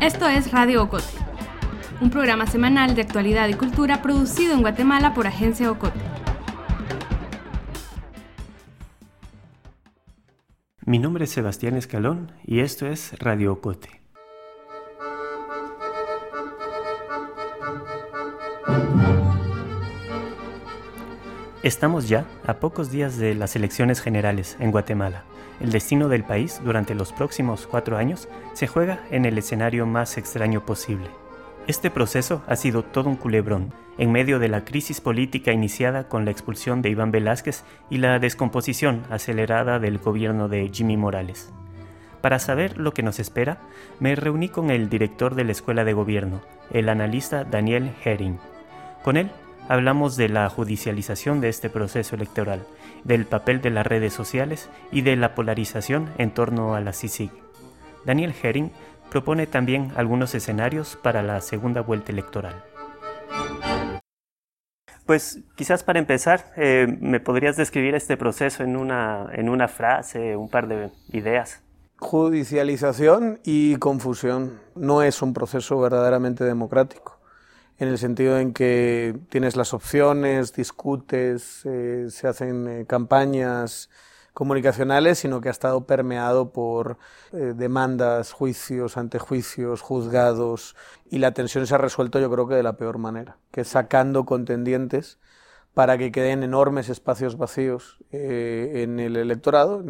Esto es Radio Ocote, un programa semanal de actualidad y cultura producido en Guatemala por Agencia Ocote. Mi nombre es Sebastián Escalón y esto es Radio Ocote. Estamos ya a pocos días de las elecciones generales en Guatemala. El destino del país durante los próximos cuatro años se juega en el escenario más extraño posible. Este proceso ha sido todo un culebrón, en medio de la crisis política iniciada con la expulsión de Iván Velázquez y la descomposición acelerada del gobierno de Jimmy Morales. Para saber lo que nos espera, me reuní con el director de la Escuela de Gobierno, el analista Daniel Herring. Con él hablamos de la judicialización de este proceso electoral, del papel de las redes sociales y de la polarización en torno a la CICIG. Daniel Herring propone también algunos escenarios para la segunda vuelta electoral. Pues quizás para empezar, eh, ¿me podrías describir este proceso en una, en una frase, un par de ideas? Judicialización y confusión no es un proceso verdaderamente democrático en el sentido en que tienes las opciones, discutes, eh, se hacen eh, campañas comunicacionales, sino que ha estado permeado por eh, demandas, juicios, antejuicios, juzgados, y la tensión se ha resuelto yo creo que de la peor manera, que sacando contendientes para que queden enormes espacios vacíos en el electorado,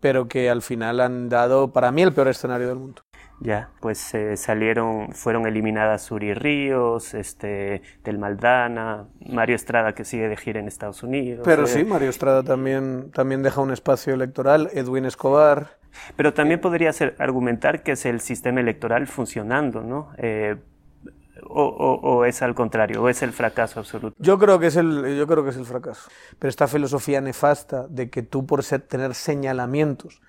pero que al final han dado para mí el peor escenario del mundo ya pues eh, salieron fueron eliminadas Suri Ríos este del Maldana Mario Estrada que sigue de gira en Estados Unidos pero eh. sí Mario Estrada también también deja un espacio electoral Edwin Escobar pero también podría ser argumentar que es el sistema electoral funcionando no eh, o, o, es al contrario, o es el fracaso absoluto. Yo creo que es el, yo creo que es el fracaso. Pero esta filosofía nefasta de que tú por ser, tener señalamientos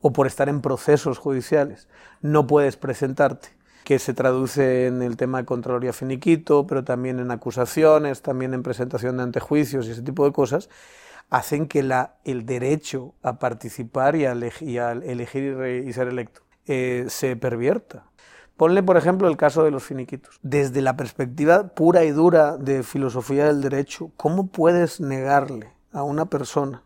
o por estar en procesos judiciales no puedes presentarte, que se traduce en el tema de Contraloría Finiquito, pero también en acusaciones, también en presentación de antejuicios y ese tipo de cosas, hacen que la, el derecho a participar y a, elegir y, ser electo eh, se pervierta. Ponle, por ejemplo, el caso de los finiquitos. Desde la perspectiva pura y dura de filosofía del derecho, ¿cómo puedes negarle a una persona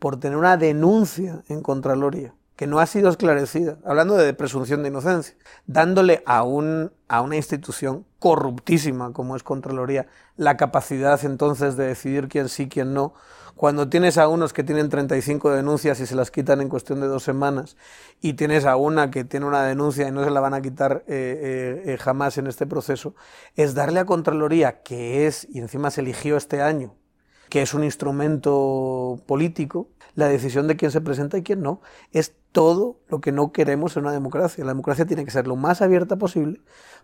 por tener una denuncia en Contraloría que no ha sido esclarecida, hablando de presunción de inocencia, dándole a, un, a una institución corruptísima como es Contraloría la capacidad entonces de decidir quién sí, quién no, cuando tienes a unos que tienen 35 denuncias y se las quitan en cuestión de dos semanas, y tienes a una que tiene una denuncia y no se la van a quitar eh, eh, eh, jamás en este proceso, es darle a Contraloría, que es, y encima se eligió este año, que es un instrumento político, la decisión de quién se presenta y quién no. Es todo lo que no queremos en una democracia. La democracia tiene que ser lo más abierta posible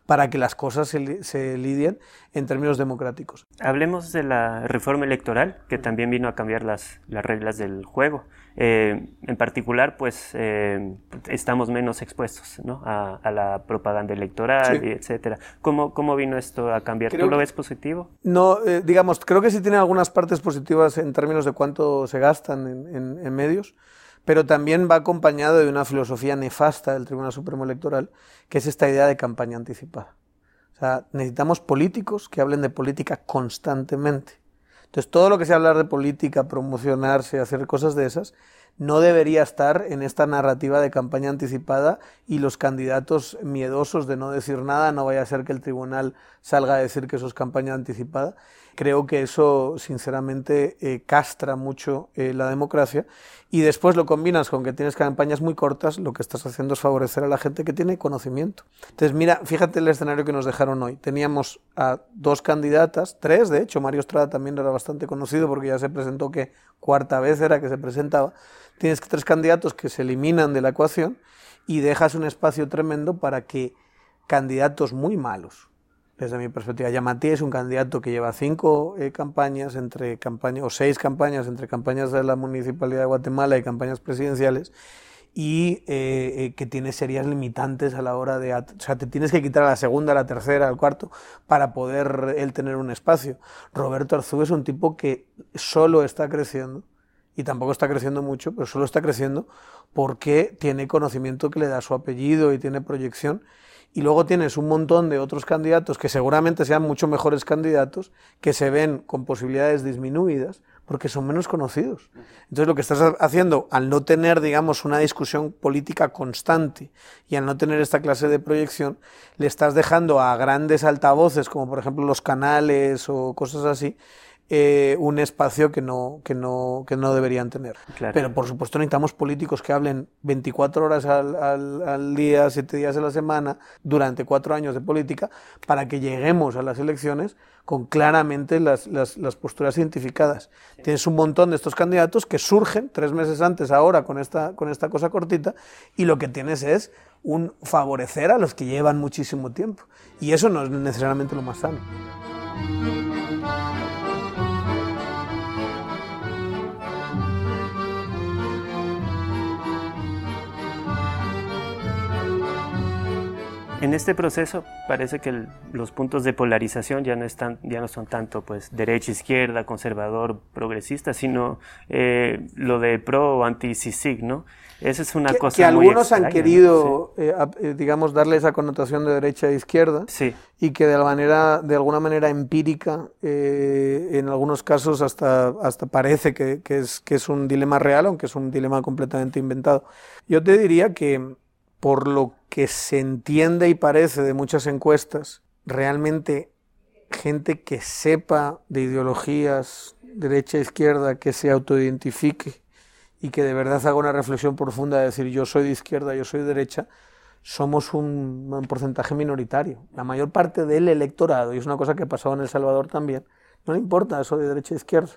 para que las cosas se, se lidien en términos democráticos. Hablemos de la reforma electoral, que también vino a cambiar las, las reglas del juego. Eh, en particular, pues eh, estamos menos expuestos ¿no? a, la propaganda electoral, y etcétera. ¿Cómo, ¿Cómo, vino esto a cambiar? ¿Tú lo ves positivo? No, eh, digamos, creo que sí tiene algunas partes positivas en términos de cuánto se gastan en, en medios pero también va acompañado de una filosofía nefasta del Tribunal Supremo Electoral, que es esta idea de campaña anticipada. O sea, necesitamos políticos que hablen de política constantemente. Entonces, todo lo que sea hablar de política, promocionarse, hacer cosas de esas, no debería estar en esta narrativa de campaña anticipada y los candidatos miedosos de no decir nada, no vaya a ser que el tribunal salga a decir que eso es campaña anticipada. Creo que eso, sinceramente, eh, castra mucho eh, la democracia y después lo combinas con que tienes campañas muy cortas, lo que estás haciendo es favorecer a la gente que tiene conocimiento. Entonces, mira, fíjate el escenario que nos dejaron hoy. Teníamos a dos candidatas, tres de hecho, Mario Estrada también era bastante conocido porque ya se presentó que cuarta vez era que se presentaba. Tienes tres candidatos que se eliminan de la ecuación y dejas un espacio tremendo para que candidatos muy malos, desde mi perspectiva. Yamatí es un candidato que lleva cinco eh, campañas entre campañas o seis campañas entre campañas de la municipalidad de Guatemala y campañas presidenciales y eh, eh, que tiene serias limitantes a la hora de... O sea, te tienes que quitar a la segunda, a la tercera, al cuarto para poder él tener un espacio. Roberto Arzú es un tipo que solo está creciendo y tampoco está creciendo mucho, pero solo está creciendo porque tiene conocimiento que le da su apellido y tiene proyección y luego tienes un montón de otros candidatos que seguramente sean mucho mejores candidatos, que se ven con posibilidades disminuidas, porque son menos conocidos. Entonces lo que estás haciendo al no tener, digamos, una discusión política constante y al no tener esta clase de proyección, le estás dejando a grandes altavoces, como por ejemplo los canales o cosas así, eh, un espacio que no, que no, que no deberían tener. Pero por supuesto necesitamos políticos que hablen 24 horas al, al, al, día, 7 días a la semana, durante cuatro años de política, para que lleguemos a las elecciones con claramente las, las, las posturas identificadas. Tienes un montón de estos candidatos que surgen tres meses antes, ahora, con esta, con esta cosa cortita, y lo que tienes es un favorecer a los que llevan muchísimo tiempo. Y eso no es necesariamente lo más sano. En este proceso parece que los puntos de polarización ya no, están, ya no son tanto pues derecha, izquierda, conservador, progresista, sino eh, lo de pro o anti-CICIG, ¿no? Esa es una cosa que algunos han querido, eh, eh, digamos, darle esa connotación de derecha e izquierda sí. y que de, la manera, de alguna manera empírica, en algunos casos hasta, hasta parece que, que, es, que es un dilema real, aunque es un dilema completamente inventado. Yo te diría que por lo que se entiende y parece de muchas encuestas, realmente gente que sepa de ideologías derecha izquierda, que se autoidentifique y que de verdad haga una reflexión profunda de decir yo soy de izquierda, yo soy de derecha, somos un, porcentaje minoritario. La mayor parte del electorado, y es una cosa que ha pasado en El Salvador también, no le importa eso de derecha e izquierda.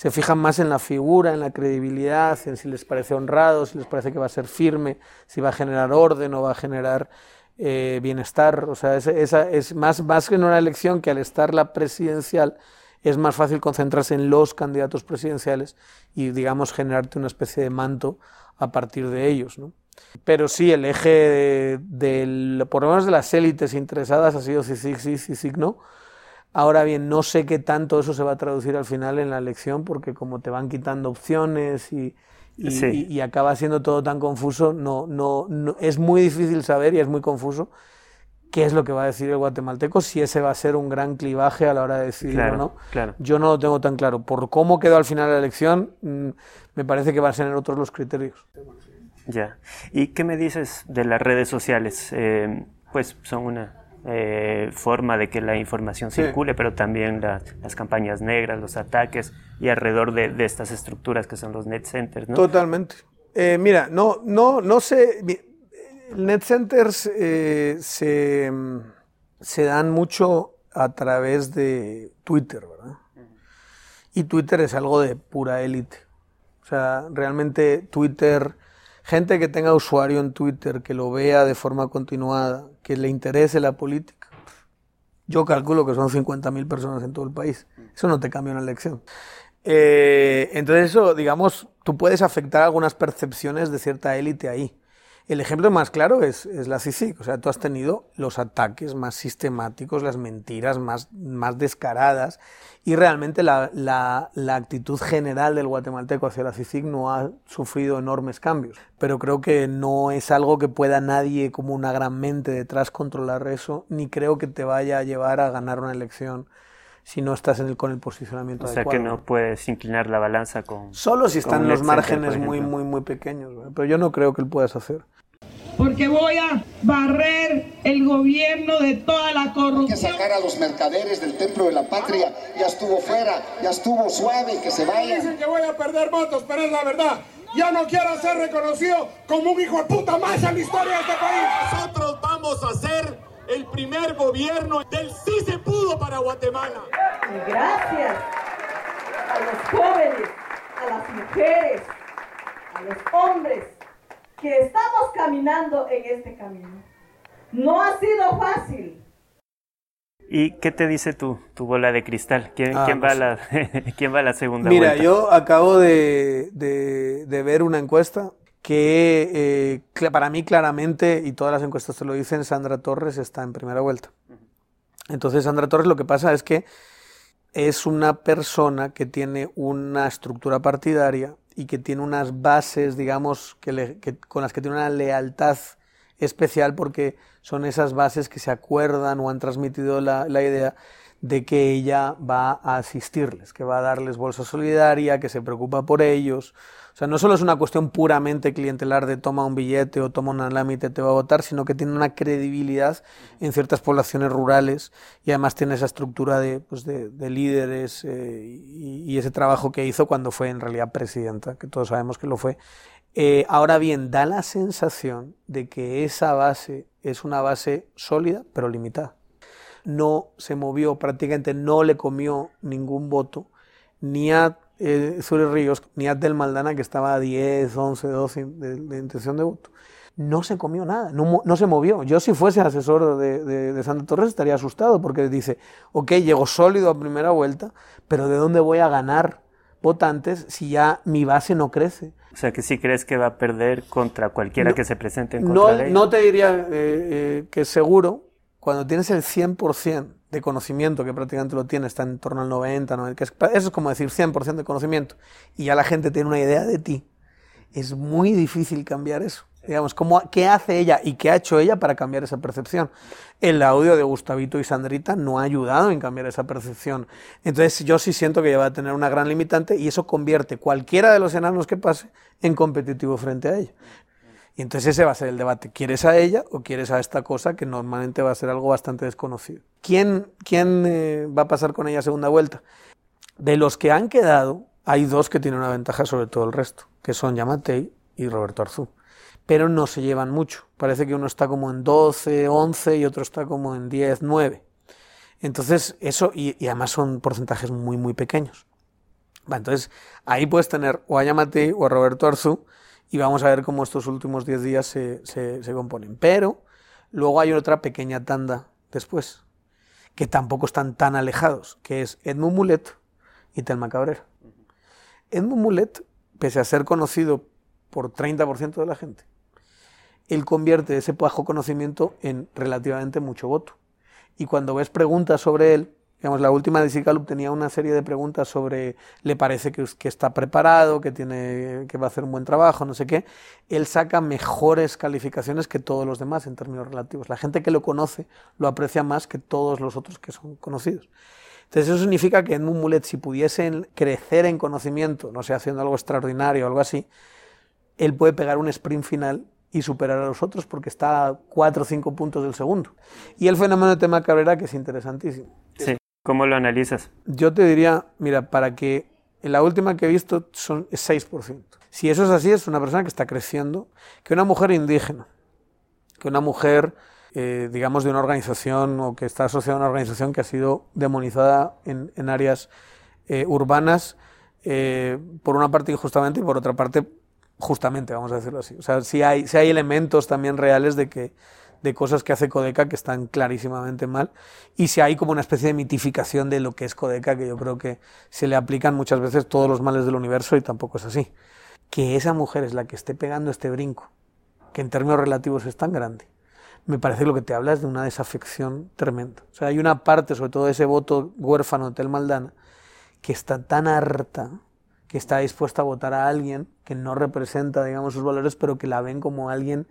Se fijan más en la figura, en la credibilidad, en si les parece honrado, si les parece que va a ser firme, si va a generar orden o va a generar eh, bienestar. O sea, es más, más que en una elección que al estar la presidencial es más fácil concentrarse en los candidatos presidenciales y, digamos, generarte una especie de manto a partir de ellos. Pero sí, el eje de, por lo menos de las élites interesadas ha sido sí, sí, sí, sí, sí, no Ahora bien, no sé qué tanto eso se va a traducir al final en la elección, porque como te van quitando opciones y, y, acaba siendo todo tan confuso, no, no, no, es muy difícil saber y es muy confuso qué es lo que va a decir el guatemalteco, si ese va a ser un gran clivaje a la hora de decidir o no. Claro. Yo no lo tengo tan claro. Por cómo quedó al final la elección, mm, me parece que van a ser otros los criterios. Ya. ¿Y qué me dices de las redes sociales? Eh, pues son una eh, forma de que la información circule, pero también las campañas negras, los ataques y alrededor de, estas estructuras que son los net centers. ¿no? Totalmente. Eh, mira, no, no, no sé. Net centers eh, se, se, dan mucho a través de Twitter, ¿verdad? Y Twitter es algo de pura élite. O sea, realmente Twitter gente que tenga usuario en Twitter, que lo vea de forma continuada, que le interese la política. Yo calculo que son 50.000 personas en todo el país. Eso no te cambia una elección. Eh, entonces eso, digamos, tú puedes afectar algunas percepciones de cierta élite ahí. El ejemplo más claro es, es, la CICIC. O sea, tú has tenido los ataques más sistemáticos, las mentiras más, más descaradas y realmente la, la, la, actitud general del guatemalteco hacia la CICIC no ha sufrido enormes cambios. Pero creo que no es algo que pueda nadie como una gran mente detrás controlar eso, ni creo que te vaya a llevar a ganar una elección si no estás en el, con el posicionamiento o sea que no puedes inclinar la balanza con... Solo si están los márgenes muy, muy, muy pequeños, pero yo no creo que lo puedas hacer porque voy a barrer el gobierno de toda la corrupción. Hay que sacar a los mercaderes del templo de la patria. Ya estuvo fuera, ya estuvo suave, que se vaya. Dicen que voy a perder votos, pero es la verdad. Ya no quiero ser reconocido como un hijo de puta más en la historia de este país. Nosotros vamos a ser el primer gobierno del sí se pudo para Guatemala. Y gracias a los jóvenes, a las mujeres, a los hombres que estamos caminando en este camino. No ha sido fácil. ¿Y qué te dice tu, tu bola de cristal? ¿Quién, Ah, quién va, a la, ¿Quién va a la segunda Mira, vuelta? yo acabo de, de- de ver una encuesta que eh, para mí claramente, y todas las encuestas te lo dicen, Sandra Torres está en primera vuelta. Entonces, Sandra Torres lo que pasa es que es una persona que tiene una estructura partidaria y que tiene unas bases, digamos, que le- con las que tiene una lealtad especial porque son esas bases que se acuerdan o han transmitido la idea de que ella va a asistirles, que va a darles bolsa solidaria, que se preocupa por ellos. O sea, no solo es una cuestión puramente clientelar de toma un billete o toma una lámina y te va a votar, sino que tiene una credibilidad en ciertas poblaciones rurales y además tiene esa estructura de, pues de, de líderes eh, y, y, ese trabajo que hizo cuando fue en realidad presidenta, que todos sabemos que lo fue. Eh, ahora bien, da la sensación de que esa base es una base sólida, pero limitada no se movió, prácticamente no le comió ningún voto, ni a eh, Ríos, ni a Del Maldana, que estaba a 10, 11, 12 de, de intención de voto. No se comió nada, no, no se movió. Yo si fuese asesor de, de, de, Santa Torres estaría asustado porque dice, ok, llego sólido a primera vuelta, pero ¿de dónde voy a ganar votantes si ya mi base no crece? O sea, que sí crees que va a perder contra cualquiera no, que se presente en contra no, de ella. No te diría eh, eh, que seguro, cuando tienes el 100% de conocimiento, que prácticamente lo tiene, está en torno al 90, 90 que es, eso es como decir 100% de conocimiento, y ya la gente tiene una idea de ti, es muy difícil cambiar eso. Digamos, ¿cómo, ¿qué hace ella y qué ha hecho ella para cambiar esa percepción? El audio de Gustavito y Sandrita no ha ayudado en cambiar esa percepción. Entonces yo sí siento que ella va a tener una gran limitante y eso convierte cualquiera de los enanos que pase en competitivo frente a ella. Y entonces ese va a ser el debate. ¿Quieres a ella o quieres a esta cosa que normalmente va a ser algo bastante desconocido? ¿Quién, quién eh, va a pasar con ella segunda vuelta? De los que han quedado, hay dos que tienen una ventaja sobre todo el resto, que son Yamatei y Roberto Arzú. Pero no se llevan mucho. Parece que uno está como en 12, 11 y otro está como en 10, 9. Entonces, eso, y, además son porcentajes muy, muy pequeños. Entonces, ahí puedes tener o a Yamatei o a Roberto Arzú, y vamos a ver cómo estos últimos 10 días se, se, se, componen. Pero luego hay otra pequeña tanda después, que tampoco están tan alejados, que es Edmund Mulet y Telma Cabrera. Edmund Mulet, pese a ser conocido por 30% de la gente, él convierte ese bajo conocimiento en relativamente mucho voto. Y cuando ves preguntas sobre él, Digamos, la última de Sicalup tenía una serie de preguntas sobre, le parece que, que, está preparado, que, tiene, que va a hacer un buen trabajo, no sé qué. Él saca mejores calificaciones que todos los demás en términos relativos. La gente que lo conoce lo aprecia más que todos los otros que son conocidos. Entonces eso significa que en un mulet, si pudiesen crecer en conocimiento, no sé, haciendo algo extraordinario o algo así, él puede pegar un sprint final y superar a los otros porque está a 4 o 5 puntos del segundo. Y el fenómeno de tema Cabrera que es interesantísimo. ¿Cómo lo analizas? Yo te diría, mira, para que en la última que he visto son es 6%. Si eso es así, es una persona que está creciendo, que una mujer indígena, que una mujer, eh, digamos, de una organización o que está asociada a una organización que ha sido demonizada en, áreas eh, urbanas, eh, por una parte injustamente y por otra parte justamente, vamos a decirlo así. O sea, sí hay, sí hay elementos también reales de que de cosas que hace Codeca que están clarísimamente mal y si hay como una especie de mitificación de lo que es Codeca que yo creo que se le aplican muchas veces todos los males del universo y tampoco es así. Que esa mujer es la que esté pegando este brinco, que en términos relativos es tan grande, me parece que lo que te habla es de una desafección tremenda. O sea, hay una parte, sobre todo ese voto huérfano de Tel Maldana, que está tan harta que está dispuesta a votar a alguien que no representa, digamos, sus valores, pero que la ven como alguien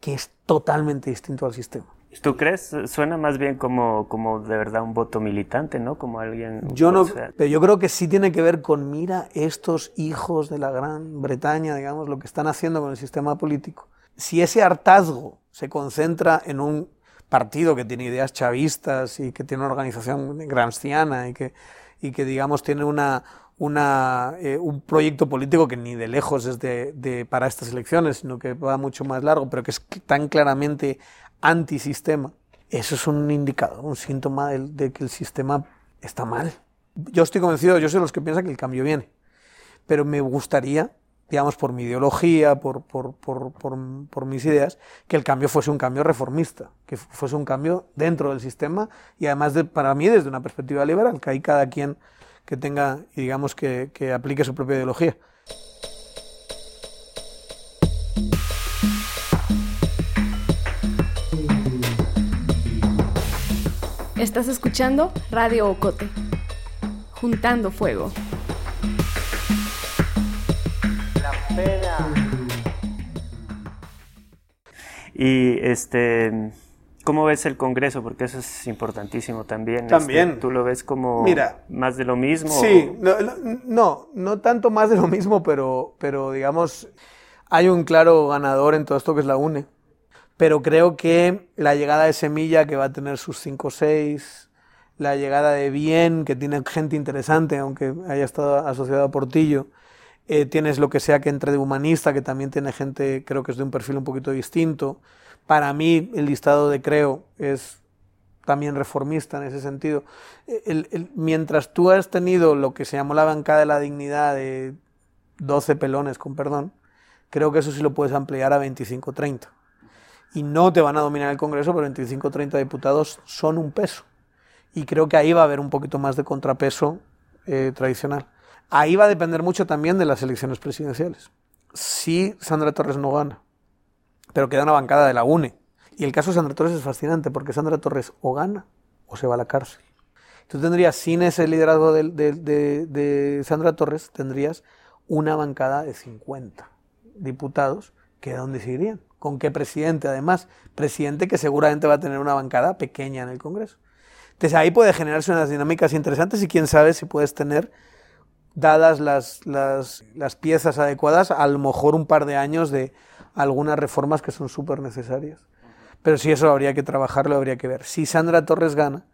que es totalmente distinto al sistema. ¿Tú crees? Suena más bien como, como de verdad un voto militante, ¿no? Como alguien... Yo no, pero yo creo que sí tiene que ver con, mira, estos hijos de la Gran Bretaña, digamos, lo que están haciendo con el sistema político. Si ese hartazgo se concentra en un partido que tiene ideas chavistas y que tiene una organización gramsciana y que, y que digamos, tiene una, una, eh, un proyecto político que ni de lejos es de, de, para estas elecciones, sino que va mucho más largo, pero que es tan claramente antisistema, eso es un indicador, un síntoma de, de, que el sistema está mal. Yo estoy convencido, yo soy de los que piensan que el cambio viene, pero me gustaría, digamos, por mi ideología, por, por, por, por, mis ideas, que el cambio fuese un cambio reformista, que fuese un cambio dentro del sistema y además, de, para mí, desde una perspectiva liberal, que hay cada quien que tenga y digamos que, que aplique su propia ideología. Estás escuchando Radio Ocote, juntando fuego. La pena. Y este, ¿cómo ves el Congreso? Porque eso es importantísimo también. También. Este, ¿Tú lo ves como Mira, más de lo mismo? Sí, no, no, no tanto más de lo mismo, pero, pero digamos, hay un claro ganador en todo esto que es la UNE. Pero creo que la llegada de Semilla, que va a tener sus 5 o 6, la llegada de Bien, que tiene gente interesante, aunque haya estado asociado a Portillo, eh, tienes lo que sea que entre de humanista, que también tiene gente, creo que es de un perfil un poquito distinto. Para mí, el listado de Creo es también reformista en ese sentido. Mientras tú has tenido lo que se llamó la bancada de la dignidad de 12 pelones, con perdón, creo que eso sí lo puedes ampliar a 25-30. Y no te van a dominar el Congreso, pero 25-30 diputados son un peso. Y creo que ahí va a haber un poquito más de contrapeso eh, tradicional. Ahí va a depender mucho también de las elecciones presidenciales. Si Sandra Torres no gana, pero queda una bancada de la UNE. Y el caso de Sandra Torres es fascinante porque Sandra Torres o gana o se va a la cárcel. Tú tendrías, sin ese liderazgo de, Sandra Torres, tendrías una bancada de 50 diputados que de dónde se irían. ¿Con qué presidente? Además, presidente que seguramente va a tener una bancada pequeña en el Congreso. Entonces ahí puede generarse unas dinámicas interesantes y quién sabe si puedes tener, dadas las, las, las piezas adecuadas, a lo mejor un par de años de algunas reformas que son súper necesarias. Pero si eso habría que trabajarlo, habría que ver. Si Sandra Torres gana,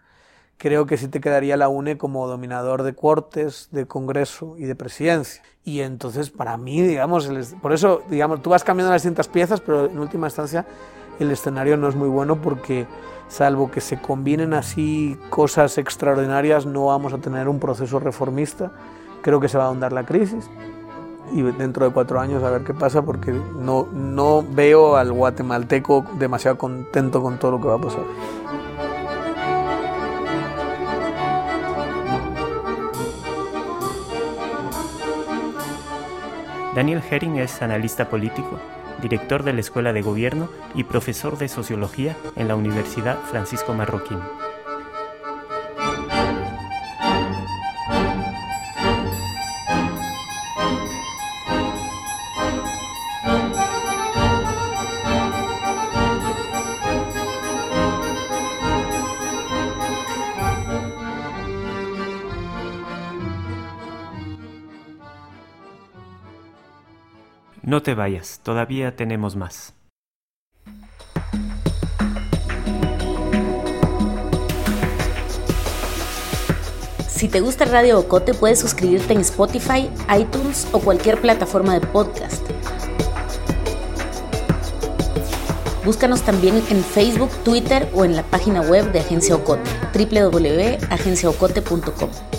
creo que sí te quedaría la UNE como dominador de cortes, de Congreso y de presidencia. Y entonces, para mí, digamos, por eso, digamos, tú vas cambiando las distintas piezas, pero en última instancia el escenario no es muy bueno porque, salvo que se combinen así cosas extraordinarias, no vamos a tener un proceso reformista. Creo que se va a ahondar la crisis y dentro de cuatro años a ver qué pasa porque no, no veo al guatemalteco demasiado contento con todo lo que va a pasar. Daniel Herring es analista político, director de la Escuela de Gobierno y profesor de Sociología en la Universidad Francisco Marroquín. No te vayas, todavía tenemos más. Si te gusta Radio Ocote, puedes suscribirte en Spotify, iTunes o cualquier plataforma de podcast. Búscanos también en Facebook, Twitter o en la página web de Agencia Ocote, www.agenciaocote.com.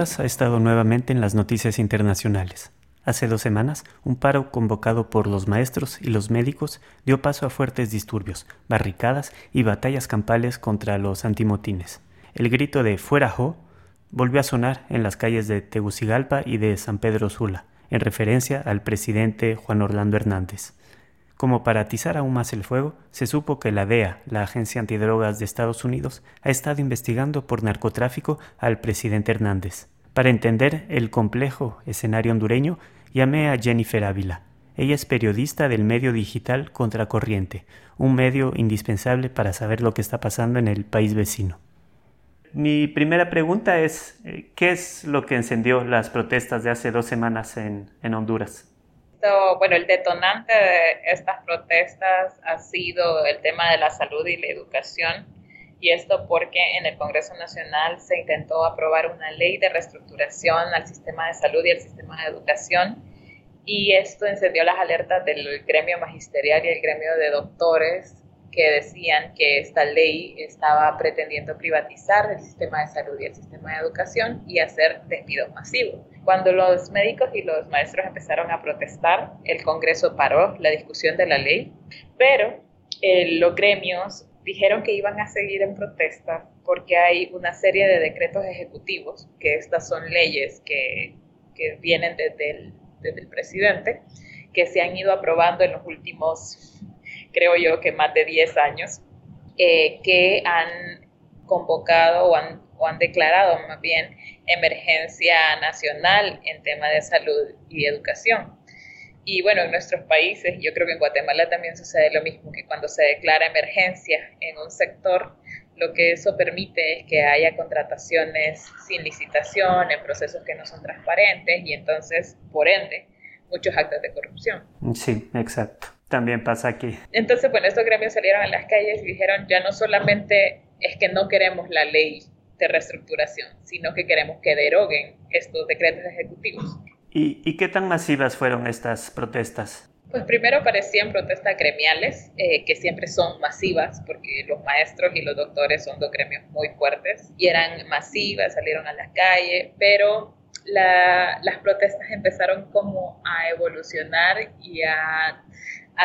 Ha estado nuevamente en las noticias internacionales. Hace dos semanas, un paro convocado por los maestros y los médicos dio paso a fuertes disturbios, barricadas y batallas campales contra los antimotines. El grito de Fuera Jo volvió a sonar en las calles de Tegucigalpa y de San Pedro Sula, en referencia al presidente Juan Orlando Hernández. Como para atizar aún más el fuego, se supo que la DEA, la Agencia Antidrogas de Estados Unidos, ha estado investigando por narcotráfico al presidente Hernández. Para entender el complejo escenario hondureño, llamé a Jennifer Ávila. Ella es periodista del medio digital Contracorriente, un medio indispensable para saber lo que está pasando en el país vecino. Mi primera pregunta es, ¿qué es lo que encendió las protestas de hace dos semanas en, en Honduras? Bueno, el detonante de estas protestas ha sido el tema de la salud y la educación. Y esto porque en el Congreso Nacional se intentó aprobar una ley de reestructuración al sistema de salud y al sistema de educación. Y esto encendió las alertas del gremio magisterial y el gremio de doctores que decían que esta ley estaba pretendiendo privatizar el sistema de salud y el sistema de educación y hacer despidos masivos. Cuando los médicos y los maestros empezaron a protestar, el Congreso paró la discusión de la ley, pero eh, los gremios dijeron que iban a seguir en protesta porque hay una serie de decretos ejecutivos, que estas son leyes que, que vienen desde el, desde el presidente, que se han ido aprobando en los últimos, creo yo, que más de 10 años, eh, que han convocado o han, o han declarado más bien emergencia nacional en tema de salud y educación. Y bueno, en nuestros países, yo creo que en Guatemala también sucede lo mismo, que cuando se declara emergencia en un sector, lo que eso permite es que haya contrataciones sin licitación, en procesos que no son transparentes y entonces, por ende, muchos actos de corrupción. Sí, exacto. También pasa aquí. Entonces, bueno, estos gremios salieron a las calles y dijeron, ya no solamente es que no queremos la ley de reestructuración, sino que queremos que deroguen estos decretos ejecutivos. ¿Y, qué tan masivas fueron estas protestas? Pues primero parecían protestas gremiales, eh, que siempre son masivas, porque los maestros y los doctores son dos gremios muy fuertes, y eran masivas, salieron a las calles, pero las protestas empezaron como a evolucionar y a,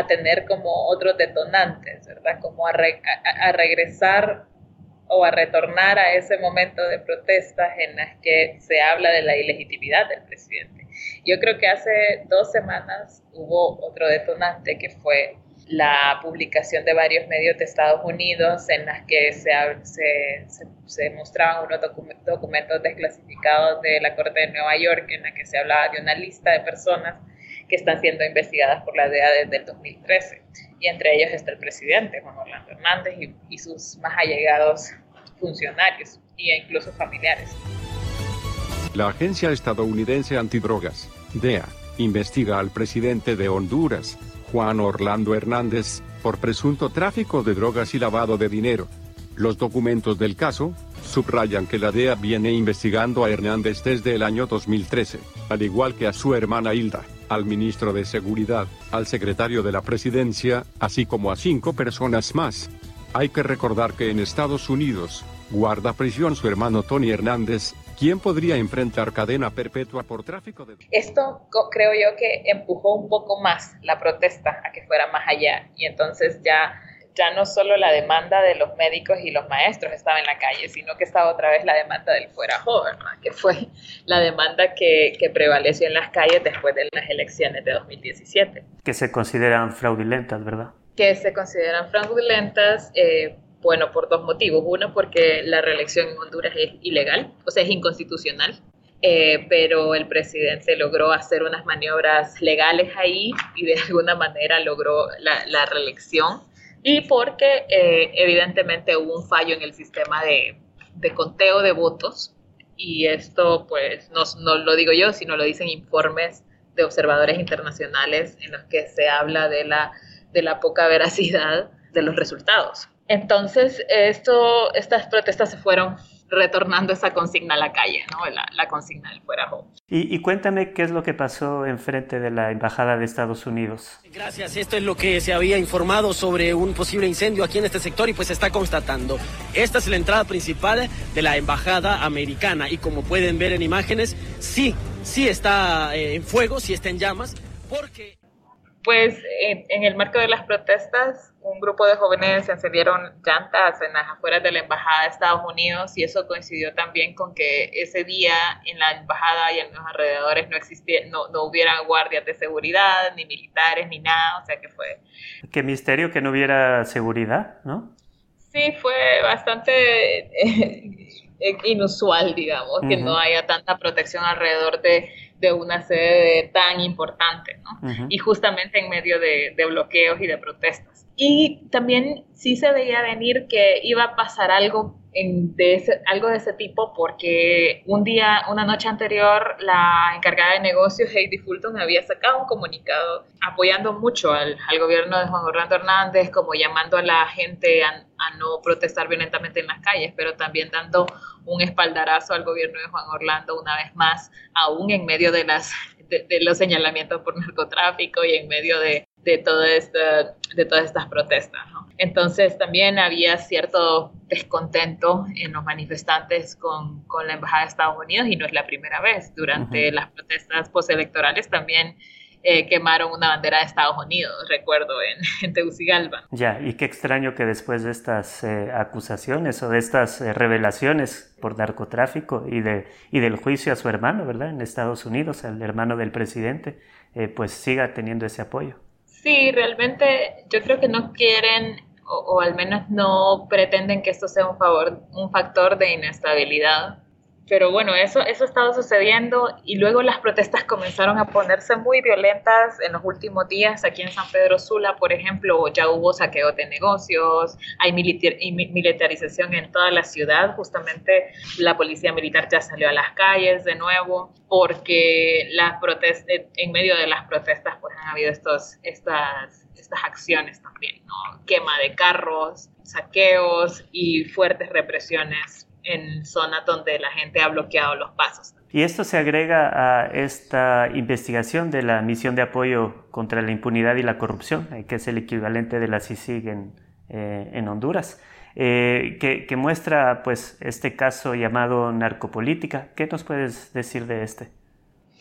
tener como otros detonantes, ¿verdad? Como a, a regresar o a retornar a ese momento de protestas en las que se habla de la ilegitimidad del presidente. Yo creo que hace dos semanas hubo otro detonante que fue la publicación de varios medios de Estados Unidos en las que se, se, mostraban unos documentos desclasificados de la Corte de Nueva York en la que se hablaba de una lista de personas que están siendo investigadas por la DEA desde el 2013. Y entre ellos está el presidente Juan Orlando Hernández y, sus más allegados funcionarios e incluso familiares. La Agencia Estadounidense Antidrogas, DEA, investiga al presidente de Honduras, Juan Orlando Hernández, por presunto tráfico de drogas y lavado de dinero. Los documentos del caso subrayan que la DEA viene investigando a Hernández desde el año 2013, al igual que a su hermana Hilda, al ministro de Seguridad, al secretario de la Presidencia, así como a cinco personas más. Hay que recordar que en Estados Unidos, guarda prisión su hermano Tony Hernández ¿Quién podría enfrentar cadena perpetua por tráfico de Esto creo yo que empujó un poco más la protesta a que fuera más allá y entonces ya ya no solo la demanda de los médicos y los maestros estaba en la calle, sino que estaba otra vez la demanda del fuera joven, que fue la demanda que, que, prevaleció en las calles después de las elecciones de 2017. Que se consideran fraudulentas, ¿verdad? Que se consideran fraudulentas eh, bueno, por dos motivos. Uno, porque la reelección en Honduras es ilegal, o sea, es inconstitucional. Eh, pero el presidente logró hacer unas maniobras legales ahí y de alguna manera logró la, reelección. Y porque eh, evidentemente hubo un fallo en el sistema de, conteo de votos. Y esto, pues, no, no lo digo yo, sino lo dicen informes de observadores internacionales en los que se habla de la, de la poca veracidad de los resultados. Entonces, esto, estas protestas se fueron retornando esa consigna a la calle, ¿no? la, consigna del fuera home. Y, cuéntame qué es lo que pasó enfrente de la Embajada de Estados Unidos. Gracias, esto es lo que se había informado sobre un posible incendio aquí en este sector y pues se está constatando. Esta es la entrada principal de la Embajada Americana y como pueden ver en imágenes, sí, sí está eh, en fuego, sí está en llamas, porque pues en, el marco de las protestas, un grupo de jóvenes encendieron llantas en las afueras de la Embajada de Estados Unidos y eso coincidió también con que ese día en la Embajada y en los alrededores no existía, no, no hubiera guardias de seguridad, ni militares, ni nada, o sea que fue... Qué misterio que no hubiera seguridad, ¿no? Sí, fue bastante eh, inusual, digamos, que no haya tanta protección alrededor de de una sede tan importante, ¿no? Y justamente en medio de, bloqueos y de protestas. Y también sí se veía venir que iba a pasar algo de ese, algo de ese tipo porque un día, una noche anterior, la encargada de negocios, Heidi Fulton, había sacado un comunicado apoyando mucho al, gobierno de Juan Orlando Hernández, como llamando a la gente a, a, no protestar violentamente en las calles, pero también dando un espaldarazo al gobierno de Juan Orlando una vez más, aún en medio de, las, de, los señalamientos por narcotráfico y en medio de, de, todo de todas estas protestas. Entonces también había cierto descontento en los manifestantes con, con, la Embajada de Estados Unidos y no es la primera vez. Durante las protestas postelectorales también eh, quemaron una bandera de Estados Unidos, recuerdo, en, en Tegucigalpa. Ya, y qué extraño que después de estas eh, acusaciones o de estas eh, revelaciones por narcotráfico y, de, y del juicio a su hermano, ¿verdad? En Estados Unidos, al hermano del presidente, pues siga teniendo ese apoyo. Sí, realmente yo creo que no quieren o, al menos no pretenden que esto sea un, favor, un factor de inestabilidad pero bueno, eso, eso ha estado sucediendo y luego las protestas comenzaron a ponerse muy violentas en los últimos días. Aquí en San Pedro Sula, por ejemplo, ya hubo saqueo de negocios, hay militarización en toda la ciudad. Justamente la policía militar ya salió a las calles de nuevo porque las protestas, en medio de las protestas pues han habido estos, estas, estas acciones también, ¿no? Quema de carros, saqueos y fuertes represiones en zonas donde la gente ha bloqueado los pasos. Y esto se agrega a esta investigación de la misión de apoyo contra la impunidad y la corrupción, eh, que es el equivalente de la CICIG en, eh, en Honduras, eh, que, que, muestra pues este caso llamado narcopolítica. ¿Qué nos puedes decir de este?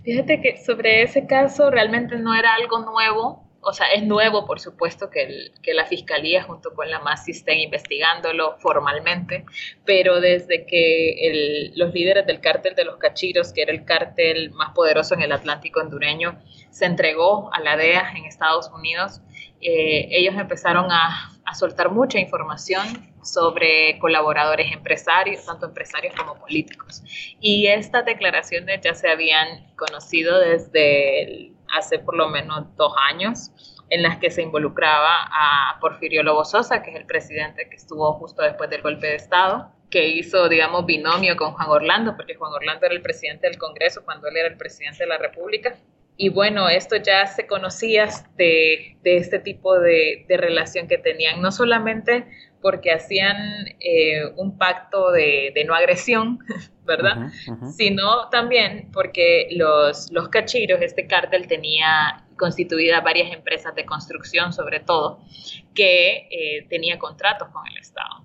Fíjate que sobre ese caso realmente no era algo nuevo, o sea, es nuevo, por supuesto, que, que la Fiscalía junto con la MASI estén investigándolo formalmente, pero desde que los líderes del cártel de los Cachiros, que era el cártel más poderoso en el Atlántico hondureño, se entregó a la DEA en Estados Unidos, eh, ellos empezaron a, a soltar mucha información sobre colaboradores empresarios, tanto empresarios como políticos. Y estas declaraciones ya se habían conocido desde el hace por lo menos dos años en las que se involucraba a Porfirio Lobo Sosa, que es el presidente que estuvo justo después del golpe de Estado, que hizo, digamos, binomio con Juan Orlando, porque Juan Orlando era el presidente del Congreso cuando él era el presidente de la República. Y bueno, esto ya se conocía de, de este tipo de, relación que tenían, no solamente porque hacían eh, un pacto de, no agresión, ¿verdad? Sino también porque los, los cachiros, este cártel tenía constituidas varias empresas de construcción, sobre todo, que eh, tenía contratos con el Estado.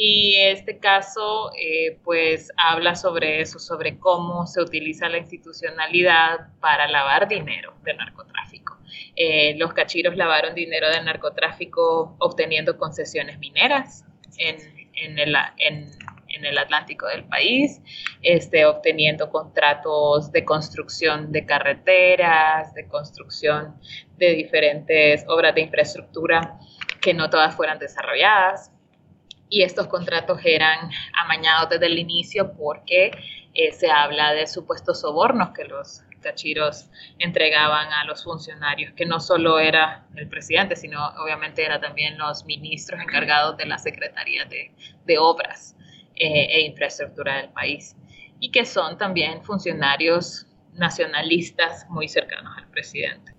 Y este caso, eh, pues, habla sobre eso, sobre cómo se utiliza la institucionalidad para lavar dinero del narcotráfico. Eh, los cachiros lavaron dinero del narcotráfico obteniendo concesiones mineras en, en, el, en, en, el, Atlántico del país, este, obteniendo contratos de construcción de carreteras, de construcción de diferentes obras de infraestructura que no todas fueran desarrolladas. Y estos contratos eran amañados desde el inicio porque eh, se habla de supuestos sobornos que los cachiros entregaban a los funcionarios, que no solo era el presidente, sino obviamente era también los ministros encargados de la Secretaría de, de Obras eh, e Infraestructura del país, y que son también funcionarios nacionalistas muy cercanos al presidente.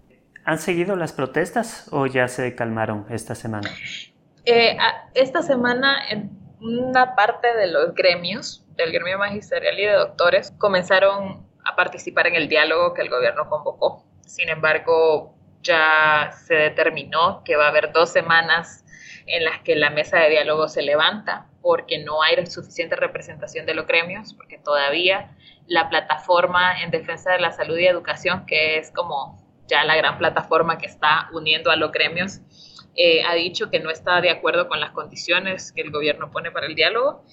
¿Han seguido las protestas o ya se calmaron esta semana? Eh, esta semana en una parte de los gremios, del gremio magisterial y de doctores, comenzaron a participar en el diálogo que el gobierno convocó. Sin embargo, ya se determinó que va a haber dos semanas en las que la mesa de diálogo se levanta porque no hay suficiente representación de los gremios, porque todavía la plataforma en defensa de la salud y educación, que es como ya la gran plataforma que está uniendo a los gremios, eh, ha dicho que no está de acuerdo con las condiciones que el gobierno pone para el diálogo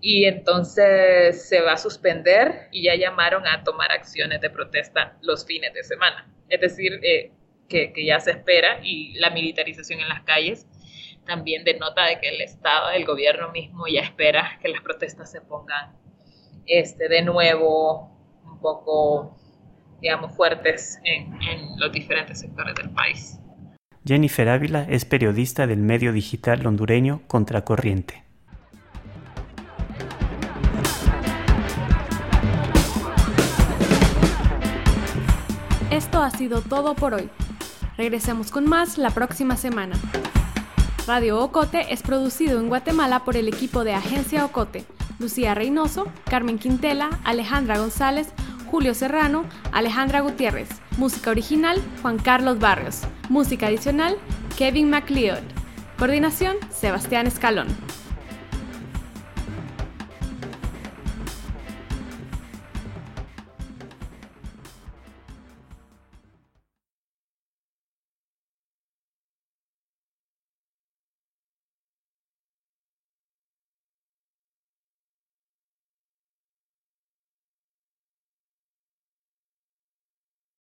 y entonces se va a suspender y ya llamaron a tomar acciones de protesta los fines de semana. Es decir, eh, que, ya se espera y la militarización en las calles también denota de que el Estado, el gobierno mismo ya espera que las protestas se pongan este, de nuevo un poco, digamos, fuertes en, en los diferentes sectores del país. Jennifer Ávila es periodista del medio digital hondureño Contracorriente. Esto ha sido todo por hoy. Regresemos con más la próxima semana. Radio Ocote es producido en Guatemala por el equipo de Agencia Ocote, Lucía Reynoso, Carmen Quintela, Alejandra González, Julio Serrano, Alejandra Gutiérrez. Música original, Juan Carlos Barrios. Música adicional, Kevin MacLeod. Coordinación, Sebastián Escalón.